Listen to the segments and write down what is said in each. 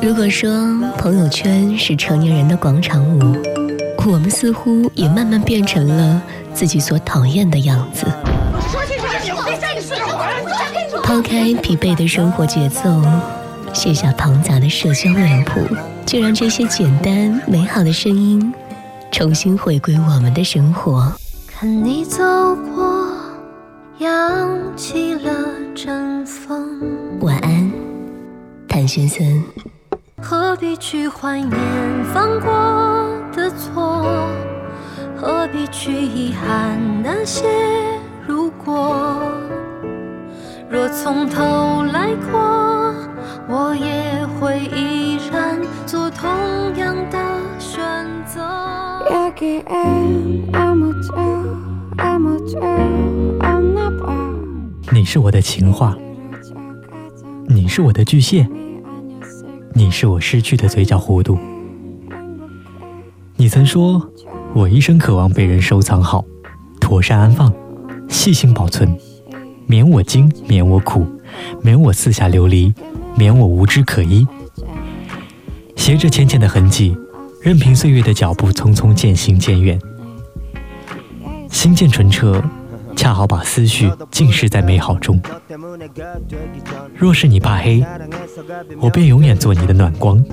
如果说朋友圈是成年人的广场舞，我们似乎也慢慢变成了自己所讨厌的样子。抛开疲惫的生活节奏，卸下庞杂的社交脸谱，就让这些简单美好的声音重新回归我们的生活。看你走过，扬起了阵风。晚安，谭先生。何必去怀念犯过的错？何必去遗憾那些如果？若从头来过，我也会依然做同样的选择。你是我的情话，你是我的巨蟹，你是我失去的嘴角弧度。你曾说，我一生渴望被人收藏好，妥善安放，细心保存。免我惊，免我苦，免我四下流离，免我无枝可依。携着浅浅的痕迹，任凭岁月的脚步匆匆渐行渐远。心渐纯澈，恰好把思绪浸湿在美好中。若是你怕黑，我便永远做你的暖光。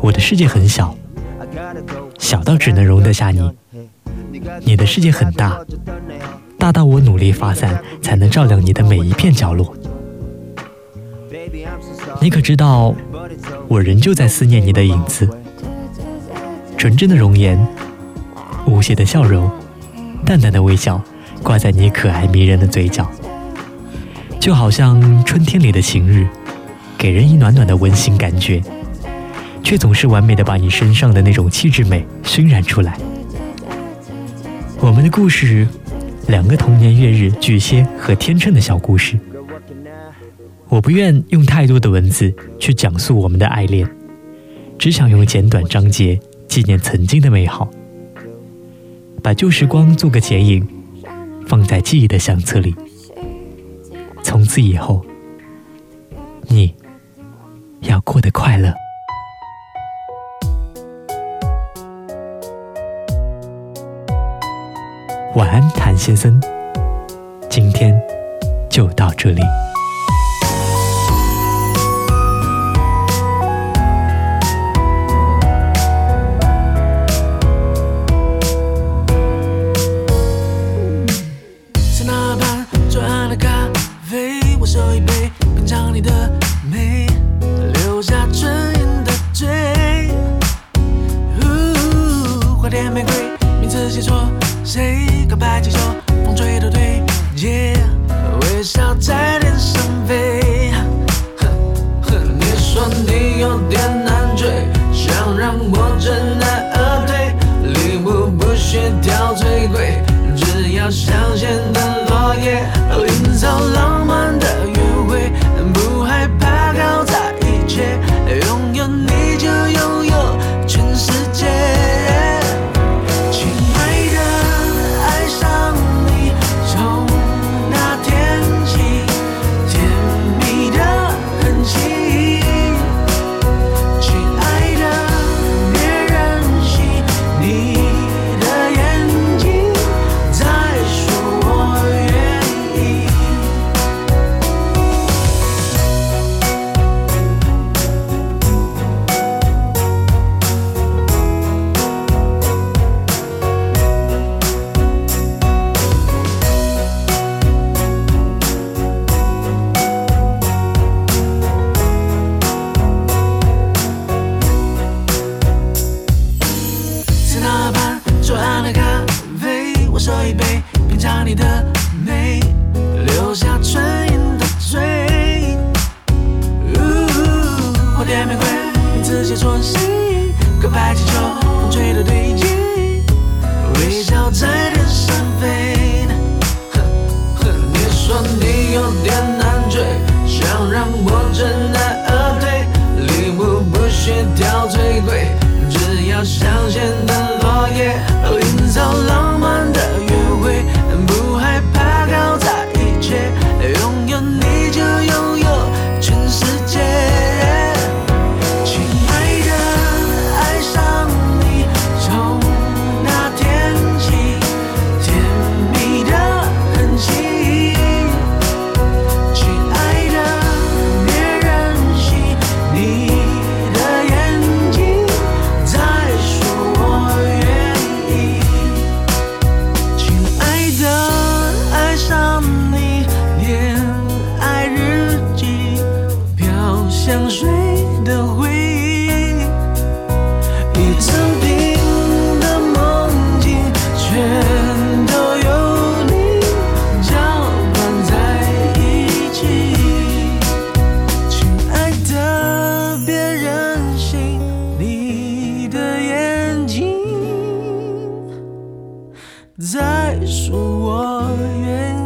我的世界很小，小到只能容得下你。你的世界很大。大到我努力发散，才能照亮你的每一片角落。你可知道，我仍旧在思念你的影子。纯真的容颜，无邪的笑容，淡淡的微笑，挂在你可爱迷人的嘴角，就好像春天里的晴日，给人一暖暖的温馨感觉，却总是完美的把你身上的那种气质美熏染出来。我们的故事。两个同年月日巨蟹和天秤的小故事，我不愿用太多的文字去讲述我们的爱恋，只想用简短章节纪念曾经的美好，把旧时光做个剪影，放在记忆的相册里。从此以后，你要过得快乐。晚安，谭先生。今天就到这里。挑最贵，只要香榭的落叶，营造浪漫斟一杯，品尝你的美，留下唇印的嘴。呜，火电玫瑰，名字写错谁？告白气球。再说，我愿意。